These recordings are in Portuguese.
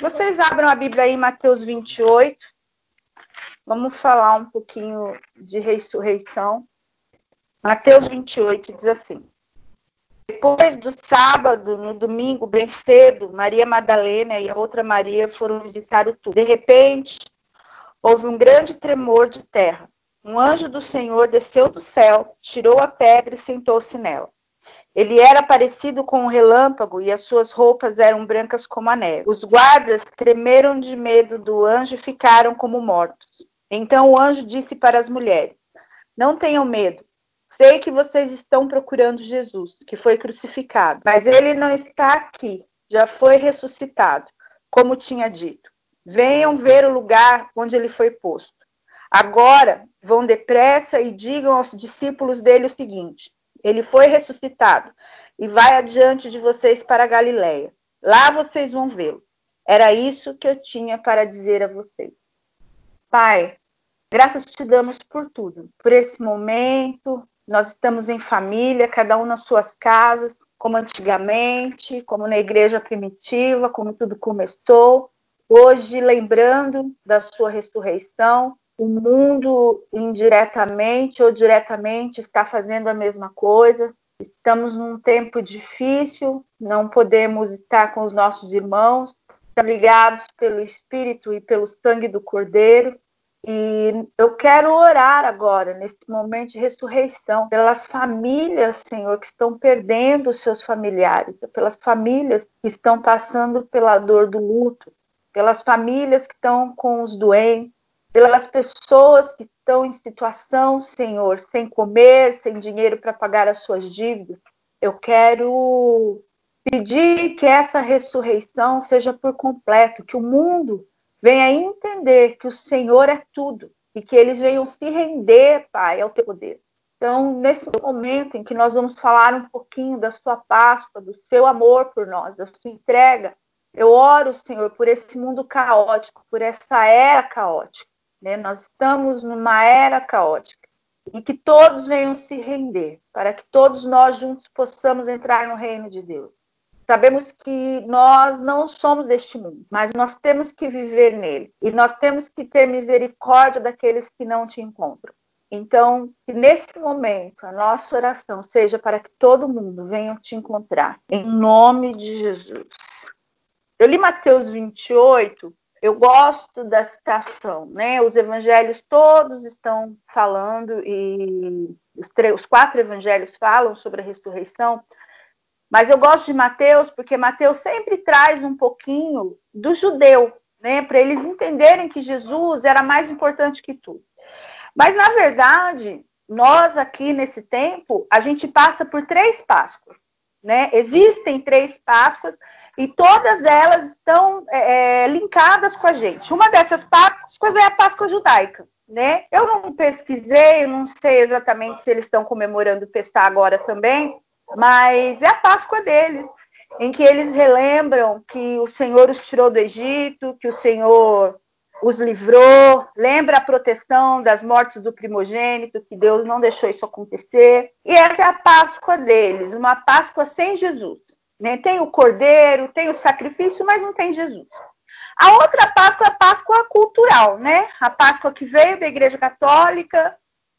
Vocês abram a Bíblia aí em Mateus 28. Vamos falar um pouquinho de ressurreição. Mateus 28 diz assim: Depois do sábado, no domingo, bem cedo, Maria Madalena e a outra Maria foram visitar o túmulo. De repente, houve um grande tremor de terra. Um anjo do Senhor desceu do céu, tirou a pedra e sentou-se nela. Ele era parecido com um relâmpago e as suas roupas eram brancas como a neve. Os guardas tremeram de medo do anjo e ficaram como mortos. Então o anjo disse para as mulheres: Não tenham medo. Sei que vocês estão procurando Jesus, que foi crucificado, mas ele não está aqui, já foi ressuscitado, como tinha dito. Venham ver o lugar onde ele foi posto. Agora vão depressa e digam aos discípulos dele o seguinte: ele foi ressuscitado e vai adiante de vocês para Galiléia. Lá vocês vão vê-lo. Era isso que eu tinha para dizer a vocês. Pai, graças te damos por tudo, por esse momento. Nós estamos em família, cada um nas suas casas, como antigamente, como na igreja primitiva, como tudo começou. Hoje, lembrando da sua ressurreição, o mundo indiretamente ou diretamente está fazendo a mesma coisa. Estamos num tempo difícil, não podemos estar com os nossos irmãos, ligados pelo Espírito e pelo sangue do Cordeiro. E eu quero orar agora, nesse momento de ressurreição, pelas famílias, Senhor, que estão perdendo seus familiares, pelas famílias que estão passando pela dor do luto, pelas famílias que estão com os doentes, pelas pessoas que estão em situação, Senhor, sem comer, sem dinheiro para pagar as suas dívidas. Eu quero pedir que essa ressurreição seja por completo, que o mundo venha entender que o Senhor é tudo e que eles venham se render, Pai, ao teu poder. Então, nesse momento em que nós vamos falar um pouquinho da sua Páscoa, do seu amor por nós, da sua entrega, eu oro, Senhor, por esse mundo caótico, por essa era caótica. Né? Nós estamos numa era caótica e que todos venham se render, para que todos nós juntos possamos entrar no reino de Deus. Sabemos que nós não somos deste mundo, mas nós temos que viver nele e nós temos que ter misericórdia daqueles que não te encontram. Então, que nesse momento a nossa oração seja para que todo mundo venha te encontrar, em nome de Jesus. Eu li Mateus 28 eu gosto da citação, né? Os evangelhos todos estão falando e os, os, quatro evangelhos falam sobre a ressurreição, mas eu gosto de Mateus porque Mateus sempre traz um pouquinho do judeu, né? Para eles entenderem que Jesus era mais importante que tudo. Mas na verdade, nós aqui nesse tempo, a gente passa por três Páscoas, né? Existem três Páscoas e todas elas estão é, é, linkadas com a gente. Uma dessas Páscoas é a Páscoa judaica. Né? Eu não pesquisei, não sei exatamente se eles estão comemorando o Pestá agora também, mas é a Páscoa deles, em que eles relembram que o Senhor os tirou do Egito, que o Senhor os livrou, lembra a proteção das mortes do primogênito, que Deus não deixou isso acontecer. E essa é a Páscoa deles, uma Páscoa sem Jesus. Né? Tem o cordeiro, tem o sacrifício, mas não tem Jesus. A outra Páscoa é a Páscoa cultural, né? A Páscoa que veio da Igreja Católica,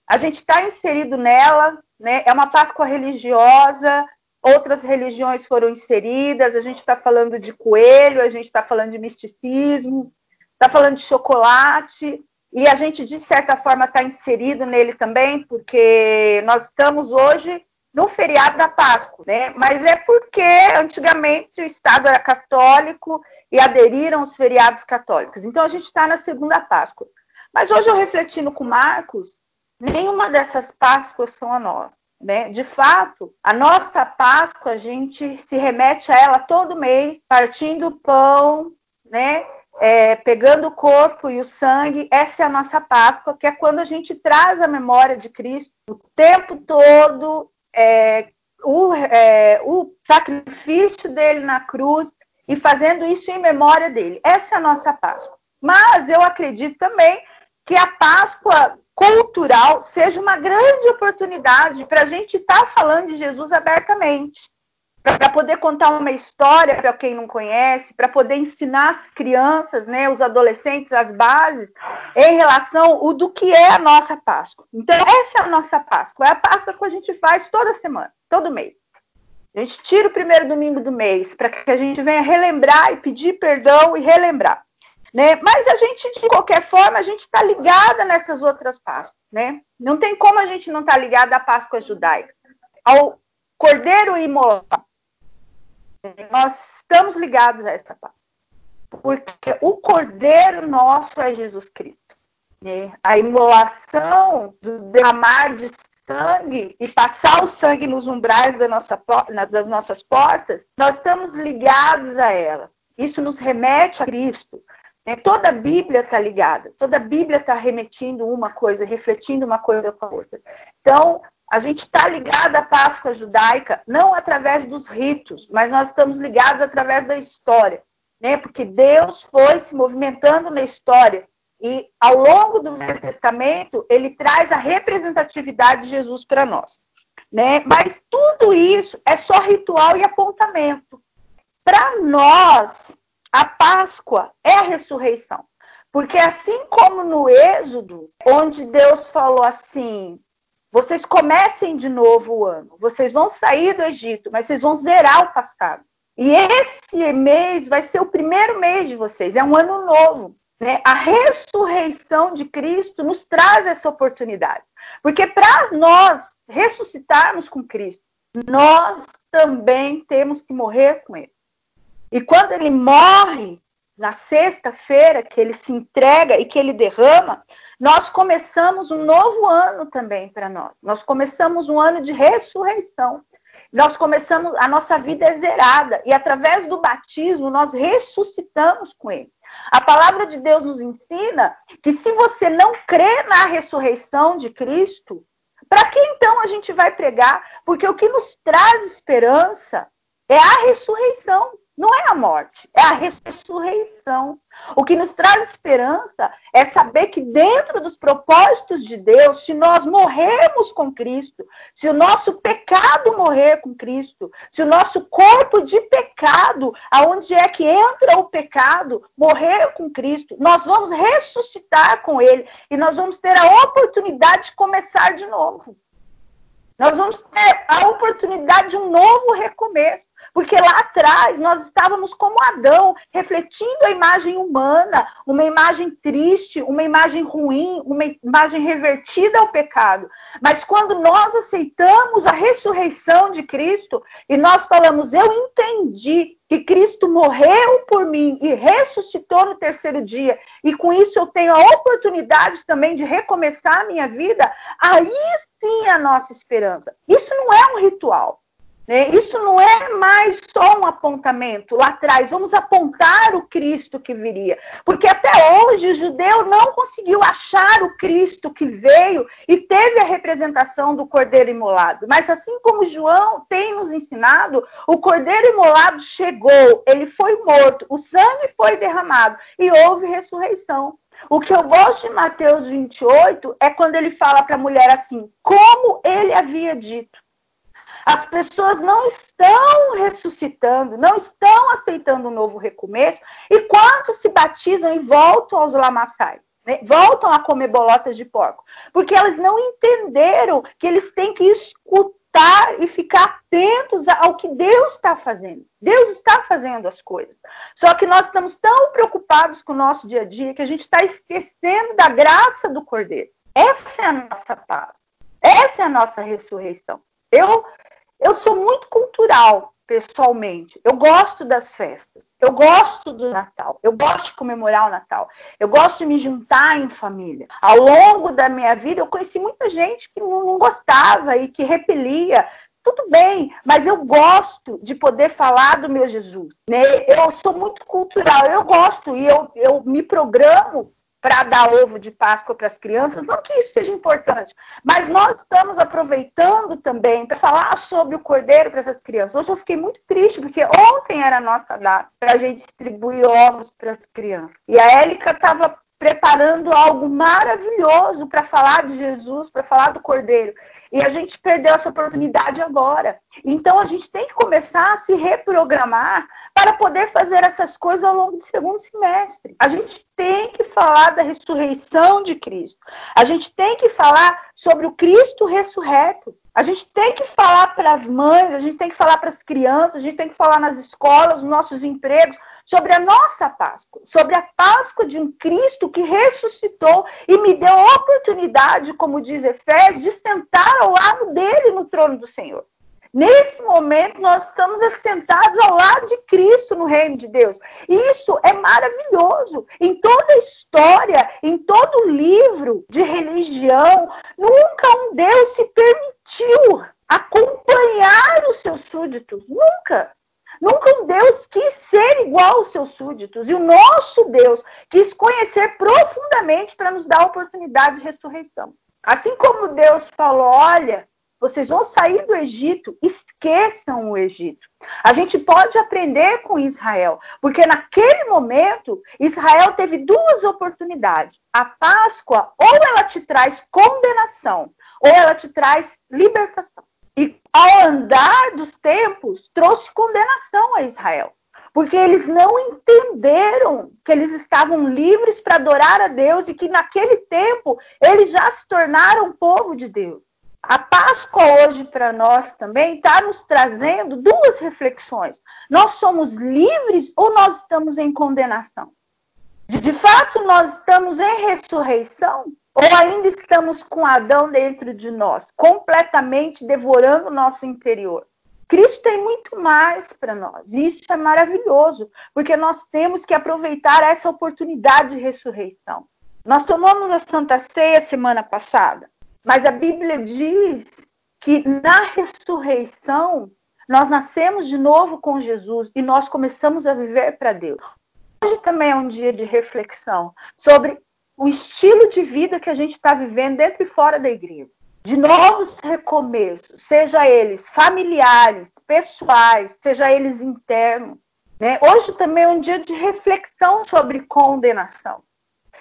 a gente está inserido nela, né? É uma Páscoa religiosa, outras religiões foram inseridas, a gente está falando de coelho, a gente está falando de misticismo, está falando de chocolate, e a gente, de certa forma, está inserido nele também, porque nós estamos hoje no feriado da Páscoa, né? Mas é porque antigamente o Estado era católico e aderiram os feriados católicos. Então a gente está na segunda Páscoa. Mas hoje eu refletindo com Marcos, nenhuma dessas Páscoas são a nossa. Né? De fato, a nossa Páscoa, a gente se remete a ela todo mês, partindo o pão, né? É, pegando o corpo e o sangue, essa é a nossa Páscoa, que é quando a gente traz a memória de Cristo o tempo todo é, o, é, o sacrifício dele na cruz e fazendo isso em memória dele. Essa é a nossa Páscoa. Mas eu acredito também que a Páscoa cultural seja uma grande oportunidade para a gente estar tá falando de Jesus abertamente, para poder contar uma história para quem não conhece, para poder ensinar as crianças, né, os adolescentes, as bases em relação o do que é a nossa Páscoa. Então, essa é a nossa Páscoa, é a Páscoa que a gente faz toda semana, todo mês. A gente tira o primeiro domingo do mês para que a gente venha relembrar e pedir perdão e relembrar. Né? Mas a gente, de qualquer forma, a gente está ligada nessas outras Páscoas. Né? Não tem como a gente não estar tá ligada à Páscoa judaica, ao Cordeiro imolado. Nós estamos ligados a essa Páscoa. Porque o Cordeiro nosso é Jesus Cristo. Né? A imolação do derramar de sangue e passar o sangue nos umbrais da nossa, das nossas portas, nós estamos ligados a ela. Isso nos remete a Cristo. Né? Toda a Bíblia está ligada, toda a Bíblia está remetindo uma coisa, refletindo uma coisa com a outra. Então, a gente está ligado à Páscoa judaica, não através dos ritos, mas nós estamos ligados através da história, né? Porque Deus foi se movimentando na história e ao longo do Velho Testamento, ele traz a representatividade de Jesus para nós. Né? Mas tudo isso é só ritual e apontamento. Para nós, a Páscoa é a ressurreição. Porque assim como no Êxodo, onde Deus falou assim: vocês comecem de novo o ano, vocês vão sair do Egito, mas vocês vão zerar o passado. E esse mês vai ser o primeiro mês de vocês, é um ano novo. Né? A ressurreição de Cristo nos traz essa oportunidade. Porque para nós ressuscitarmos com Cristo, nós também temos que morrer com Ele. E quando Ele morre, na sexta-feira, que Ele se entrega e que Ele derrama, nós começamos um novo ano também para nós. Nós começamos um ano de ressurreição. Nós começamos, a nossa vida é zerada. E através do batismo, nós ressuscitamos com Ele. A palavra de Deus nos ensina que se você não crê na ressurreição de Cristo, para que então a gente vai pregar? Porque o que nos traz esperança é a ressurreição não é a morte, é a ressurreição. O que nos traz esperança é saber que dentro dos propósitos de Deus, se nós morrermos com Cristo, se o nosso pecado morrer com Cristo, se o nosso corpo de pecado, aonde é que entra o pecado, morrer com Cristo, nós vamos ressuscitar com ele e nós vamos ter a oportunidade de começar de novo. Nós vamos ter a oportunidade de um novo recomeço, porque lá atrás nós estávamos como Adão, refletindo a imagem humana, uma imagem triste, uma imagem ruim, uma imagem revertida ao pecado. Mas quando nós aceitamos a ressurreição de Cristo e nós falamos, eu entendi que Cristo morreu por mim e ressuscitou no terceiro dia, e com isso eu tenho a oportunidade também de recomeçar a minha vida, aí sim é a nossa esperança. Isso não é um ritual. Né? Isso não é mais só um apontamento lá atrás. Vamos apontar o Cristo que viria. Porque até hoje o judeu não conseguiu achar o Cristo que veio e teve a representação do cordeiro imolado. Mas assim como João tem nos ensinado, o cordeiro imolado chegou, ele foi morto, o sangue foi derramado e houve ressurreição. O que eu gosto de Mateus 28 é quando ele fala para a mulher assim, como ele havia dito. As pessoas não estão ressuscitando, não estão aceitando um novo recomeço, e quantos se batizam e voltam aos lamaçais? Né? Voltam a comer bolotas de porco, porque elas não entenderam que eles têm que escutar e ficar atentos ao que Deus está fazendo. Deus está fazendo as coisas. Só que nós estamos tão preocupados com o nosso dia a dia que a gente está esquecendo da graça do Cordeiro. Essa é a nossa paz. Essa é a nossa ressurreição. Eu eu sou muito cultural, pessoalmente. Eu gosto das festas. Eu gosto do Natal. Eu gosto de comemorar o Natal. Eu gosto de me juntar em família. Ao longo da minha vida, eu conheci muita gente que não gostava e que repelia. Tudo bem, mas eu gosto de poder falar do meu Jesus. Né? Eu sou muito cultural, eu gosto e eu, eu me programo para dar ovo de Páscoa para as crianças, não que isso seja importante, mas nós estamos aproveitando também para falar sobre o cordeiro para essas crianças. Hoje eu fiquei muito triste, porque ontem era a nossa data para a gente distribuir ovos para as crianças. E a Élica estava preparando algo maravilhoso para falar de Jesus, para falar do cordeiro. E a gente perdeu essa oportunidade agora. Então a gente tem que começar a se reprogramar para poder fazer essas coisas ao longo do segundo semestre. A gente tem que falar da ressurreição de Cristo. A gente tem que falar sobre o Cristo ressurreto. A gente tem que falar para as mães, a gente tem que falar para as crianças, a gente tem que falar nas escolas, nos nossos empregos, sobre a nossa Páscoa, sobre a Páscoa de um Cristo que ressuscitou e me deu a oportunidade, como diz Efésios, de sentar ao lado dele no trono do Senhor. Nesse momento, nós estamos assentados ao lado de Cristo no reino de Deus. Isso é maravilhoso. Em toda a história, em todo livro de religião, nunca um Deus se permitiu acompanhar os seus súditos. Nunca. Nunca um Deus quis ser igual aos seus súditos. E o nosso Deus quis conhecer profundamente para nos dar a oportunidade de ressurreição. Assim como Deus falou: olha, vocês vão sair do Egito, esqueçam o Egito. A gente pode aprender com Israel, porque naquele momento Israel teve duas oportunidades. A Páscoa, ou ela te traz condenação, ou ela te traz libertação. E ao andar dos tempos, trouxe condenação a Israel. Porque eles não entenderam que eles estavam livres para adorar a Deus e que naquele tempo eles já se tornaram povo de Deus. A Páscoa hoje para nós também está nos trazendo duas reflexões. Nós somos livres ou nós estamos em condenação? De fato, nós estamos em ressurreição ou ainda estamos com Adão dentro de nós, completamente devorando o nosso interior? Cristo tem muito mais para nós. E isso é maravilhoso, porque nós temos que aproveitar essa oportunidade de ressurreição. Nós tomamos a Santa Ceia semana passada, mas a Bíblia diz que na ressurreição nós nascemos de novo com Jesus e nós começamos a viver para Deus. Hoje também é um dia de reflexão sobre o estilo de vida que a gente está vivendo dentro e fora da igreja. De novos recomeços, seja eles familiares, pessoais, seja eles internos. Né? Hoje também é um dia de reflexão sobre condenação.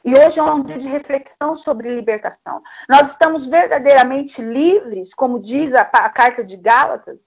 E hoje é um dia de reflexão sobre libertação. Nós estamos verdadeiramente livres, como diz a, a carta de Gálatas.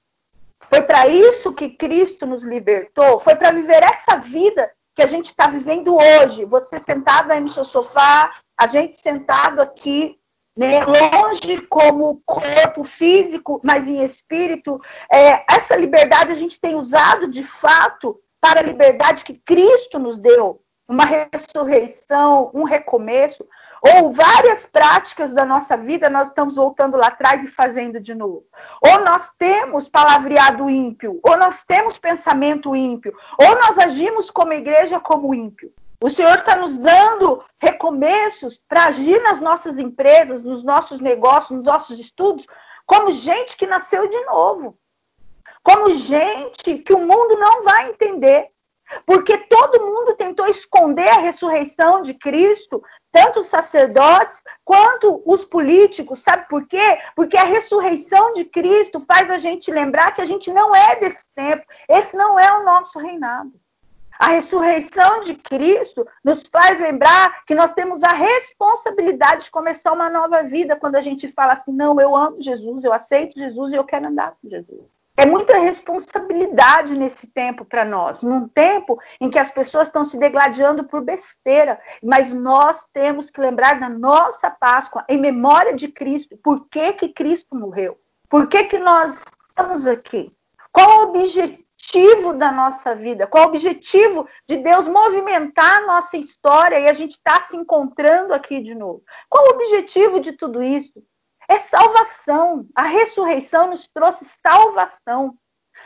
Foi para isso que Cristo nos libertou, foi para viver essa vida que a gente está vivendo hoje. Você sentado aí no seu sofá, a gente sentado aqui, né, longe como corpo físico, mas em espírito. É, essa liberdade a gente tem usado de fato para a liberdade que Cristo nos deu. Uma ressurreição, um recomeço, ou várias práticas da nossa vida nós estamos voltando lá atrás e fazendo de novo. Ou nós temos palavreado ímpio, ou nós temos pensamento ímpio, ou nós agimos como igreja como ímpio. O Senhor está nos dando recomeços para agir nas nossas empresas, nos nossos negócios, nos nossos estudos, como gente que nasceu de novo. Como gente que o mundo não vai entender. Porque todo mundo tentou esconder a ressurreição de Cristo, tanto os sacerdotes quanto os políticos. Sabe por quê? Porque a ressurreição de Cristo faz a gente lembrar que a gente não é desse tempo. Esse não é o nosso reinado. A ressurreição de Cristo nos faz lembrar que nós temos a responsabilidade de começar uma nova vida quando a gente fala assim: não, eu amo Jesus, eu aceito Jesus e eu quero andar com Jesus. É muita responsabilidade nesse tempo para nós, num tempo em que as pessoas estão se degladiando por besteira, mas nós temos que lembrar da nossa Páscoa em memória de Cristo. Por que, que Cristo morreu? Por que, que nós estamos aqui? Qual o objetivo da nossa vida? Qual o objetivo de Deus movimentar a nossa história e a gente está se encontrando aqui de novo? Qual o objetivo de tudo isso? é salvação. A ressurreição nos trouxe salvação.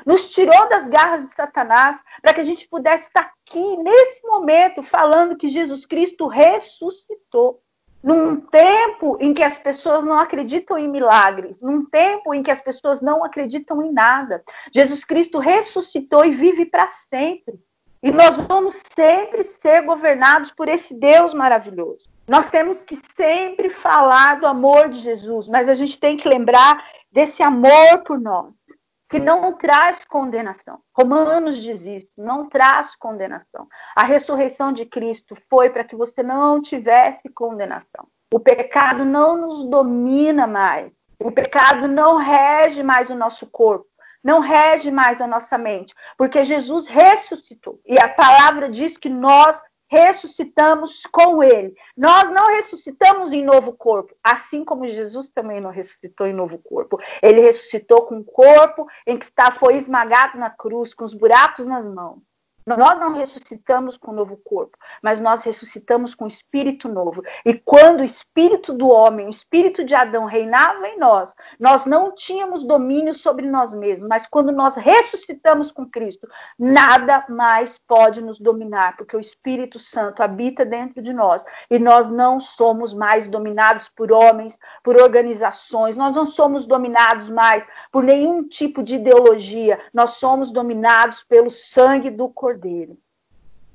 Nos tirou das garras de Satanás para que a gente pudesse estar aqui, nesse momento, falando que Jesus Cristo ressuscitou. Num tempo em que as pessoas não acreditam em milagres, num tempo em que as pessoas não acreditam em nada, Jesus Cristo ressuscitou e vive para sempre. E nós vamos sempre ser governados por esse Deus maravilhoso. Nós temos que sempre falar do amor de Jesus, mas a gente tem que lembrar desse amor por nós, que não traz condenação. Romanos diz isso, não traz condenação. A ressurreição de Cristo foi para que você não tivesse condenação. O pecado não nos domina mais. O pecado não rege mais o nosso corpo, não rege mais a nossa mente, porque Jesus ressuscitou. E a palavra diz que nós ressuscitamos com ele. Nós não ressuscitamos em novo corpo, assim como Jesus também não ressuscitou em novo corpo. Ele ressuscitou com um corpo em que está, foi esmagado na cruz, com os buracos nas mãos. Nós não ressuscitamos com um novo corpo, mas nós ressuscitamos com um espírito novo. E quando o espírito do homem, o espírito de Adão reinava em nós, nós não tínhamos domínio sobre nós mesmos, mas quando nós ressuscitamos com Cristo, nada mais pode nos dominar, porque o Espírito Santo habita dentro de nós. E nós não somos mais dominados por homens, por organizações, nós não somos dominados mais por nenhum tipo de ideologia, nós somos dominados pelo sangue do Cordeiro Cordeiro.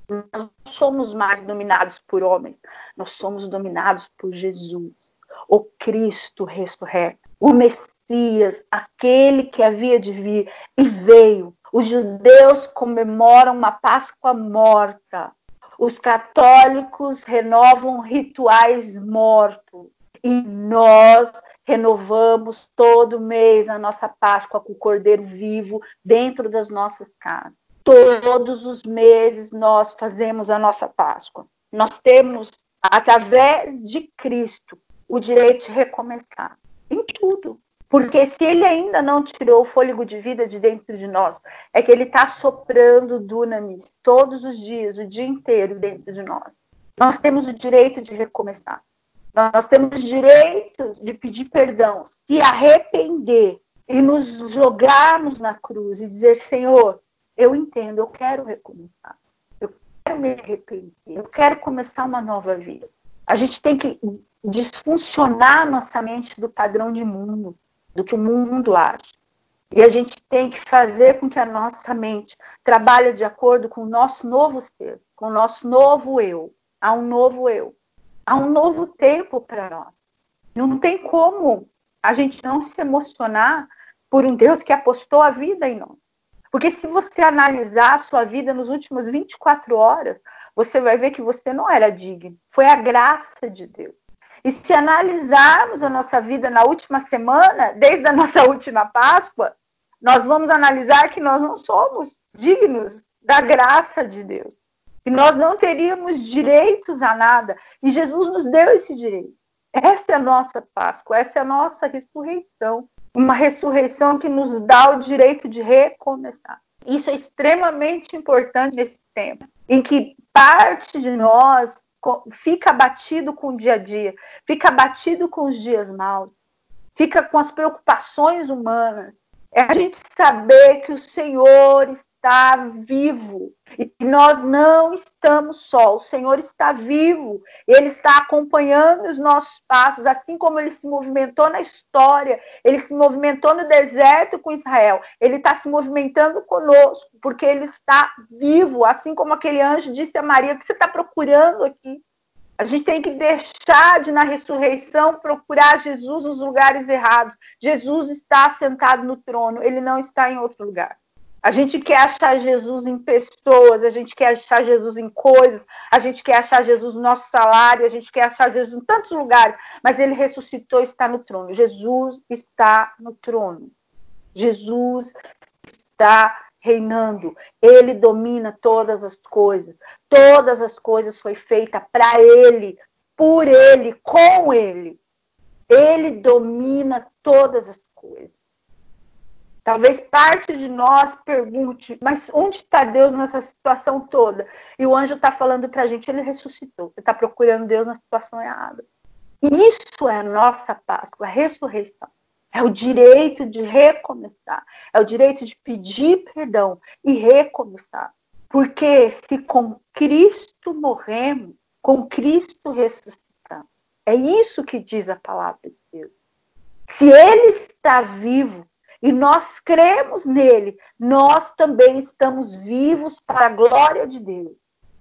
Nós não somos mais dominados por homens, nós somos dominados por Jesus, o Cristo ressurreto, o Messias, aquele que havia de vir e veio. Os judeus comemoram uma Páscoa morta. Os católicos renovam rituais mortos. E nós renovamos todo mês a nossa Páscoa com o Cordeiro vivo dentro das nossas casas. Todos os meses nós fazemos a nossa Páscoa. Nós temos, através de Cristo, o direito de recomeçar em tudo. Porque se ele ainda não tirou o fôlego de vida de dentro de nós, é que ele está soprando dunamis todos os dias, o dia inteiro dentro de nós. Nós temos o direito de recomeçar. Nós temos o direito de pedir perdão, se arrepender e nos jogarmos na cruz e dizer: Senhor, eu entendo, eu quero recomeçar. Eu quero me arrepender. Eu quero começar uma nova vida. A gente tem que desfuncionar nossa mente do padrão de mundo, do que o mundo acha. E a gente tem que fazer com que a nossa mente trabalhe de acordo com o nosso novo ser, com o nosso novo eu. Há um novo eu. Há um novo tempo para nós. Não tem como a gente não se emocionar por um Deus que apostou a vida em nós. Porque se você analisar a sua vida nos últimos 24 horas, você vai ver que você não era digno. Foi a graça de Deus. E se analisarmos a nossa vida na última semana, desde a nossa última Páscoa, nós vamos analisar que nós não somos dignos da graça de Deus. Que nós não teríamos direitos a nada. E Jesus nos deu esse direito. Essa é a nossa Páscoa, essa é a nossa ressurreição uma ressurreição que nos dá o direito de recomeçar. Isso é extremamente importante nesse tempo, em que parte de nós fica abatido com o dia a dia, fica abatido com os dias maus, fica com as preocupações humanas. É a gente saber que o Senhor está vivo e nós não estamos só. O Senhor está vivo, ele está acompanhando os nossos passos, assim como ele se movimentou na história, ele se movimentou no deserto com Israel. Ele está se movimentando conosco, porque ele está vivo, assim como aquele anjo disse a Maria: O que você está procurando aqui? A gente tem que deixar de, na ressurreição, procurar Jesus nos lugares errados. Jesus está sentado no trono, ele não está em outro lugar. A gente quer achar Jesus em pessoas, a gente quer achar Jesus em coisas, a gente quer achar Jesus no nosso salário, a gente quer achar Jesus em tantos lugares, mas ele ressuscitou e está no trono. Jesus está no trono. Jesus está reinando. Ele domina todas as coisas. Todas as coisas foi feita para ele, por ele, com ele. Ele domina todas as coisas. Talvez parte de nós pergunte, mas onde está Deus nessa situação toda? E o anjo está falando para a gente, ele ressuscitou. Você está procurando Deus na situação errada. Isso é a nossa Páscoa, a ressurreição. É o direito de recomeçar. É o direito de pedir perdão e recomeçar. Porque se com Cristo morremos, com Cristo ressuscitamos. É isso que diz a palavra de Deus. Se ele está vivo, e nós cremos nele, nós também estamos vivos para a glória de Deus.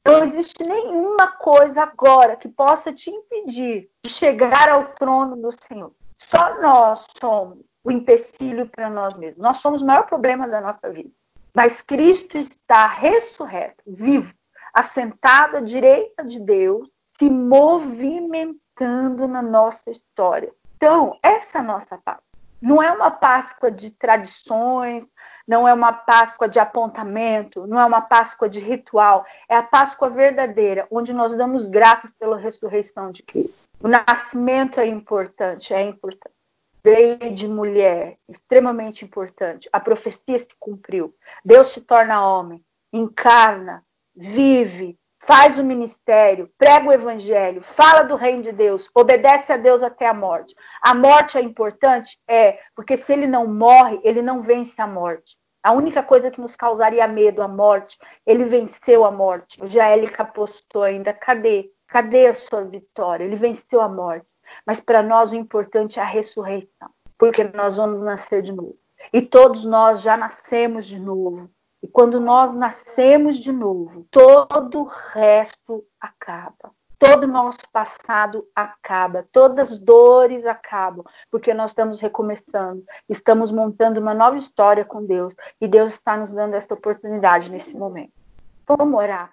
Não existe nenhuma coisa agora que possa te impedir de chegar ao trono do Senhor. Só nós somos o empecilho para nós mesmos. Nós somos o maior problema da nossa vida. Mas Cristo está ressurreto, vivo, assentado à direita de Deus, se movimentando na nossa história. Então, essa é a nossa paz. Não é uma Páscoa de tradições, não é uma Páscoa de apontamento, não é uma Páscoa de ritual, é a Páscoa verdadeira, onde nós damos graças pela ressurreição de Cristo. O nascimento é importante, é importante. Veio de mulher, extremamente importante. A profecia se cumpriu. Deus se torna homem, encarna, vive, faz o ministério, prega o evangelho, fala do reino de Deus, obedece a Deus até a morte. A morte é importante? É, porque se ele não morre, ele não vence a morte. A única coisa que nos causaria medo, a morte, ele venceu a morte. O Jaélica postou ainda, cadê? Cadê a sua vitória? Ele venceu a morte. Mas para nós o importante é a ressurreição, porque nós vamos nascer de novo. E todos nós já nascemos de novo. E quando nós nascemos de novo, todo o resto acaba. Todo o nosso passado acaba, todas as dores acabam, porque nós estamos recomeçando, estamos montando uma nova história com Deus e Deus está nos dando essa oportunidade nesse momento. Vamos orar.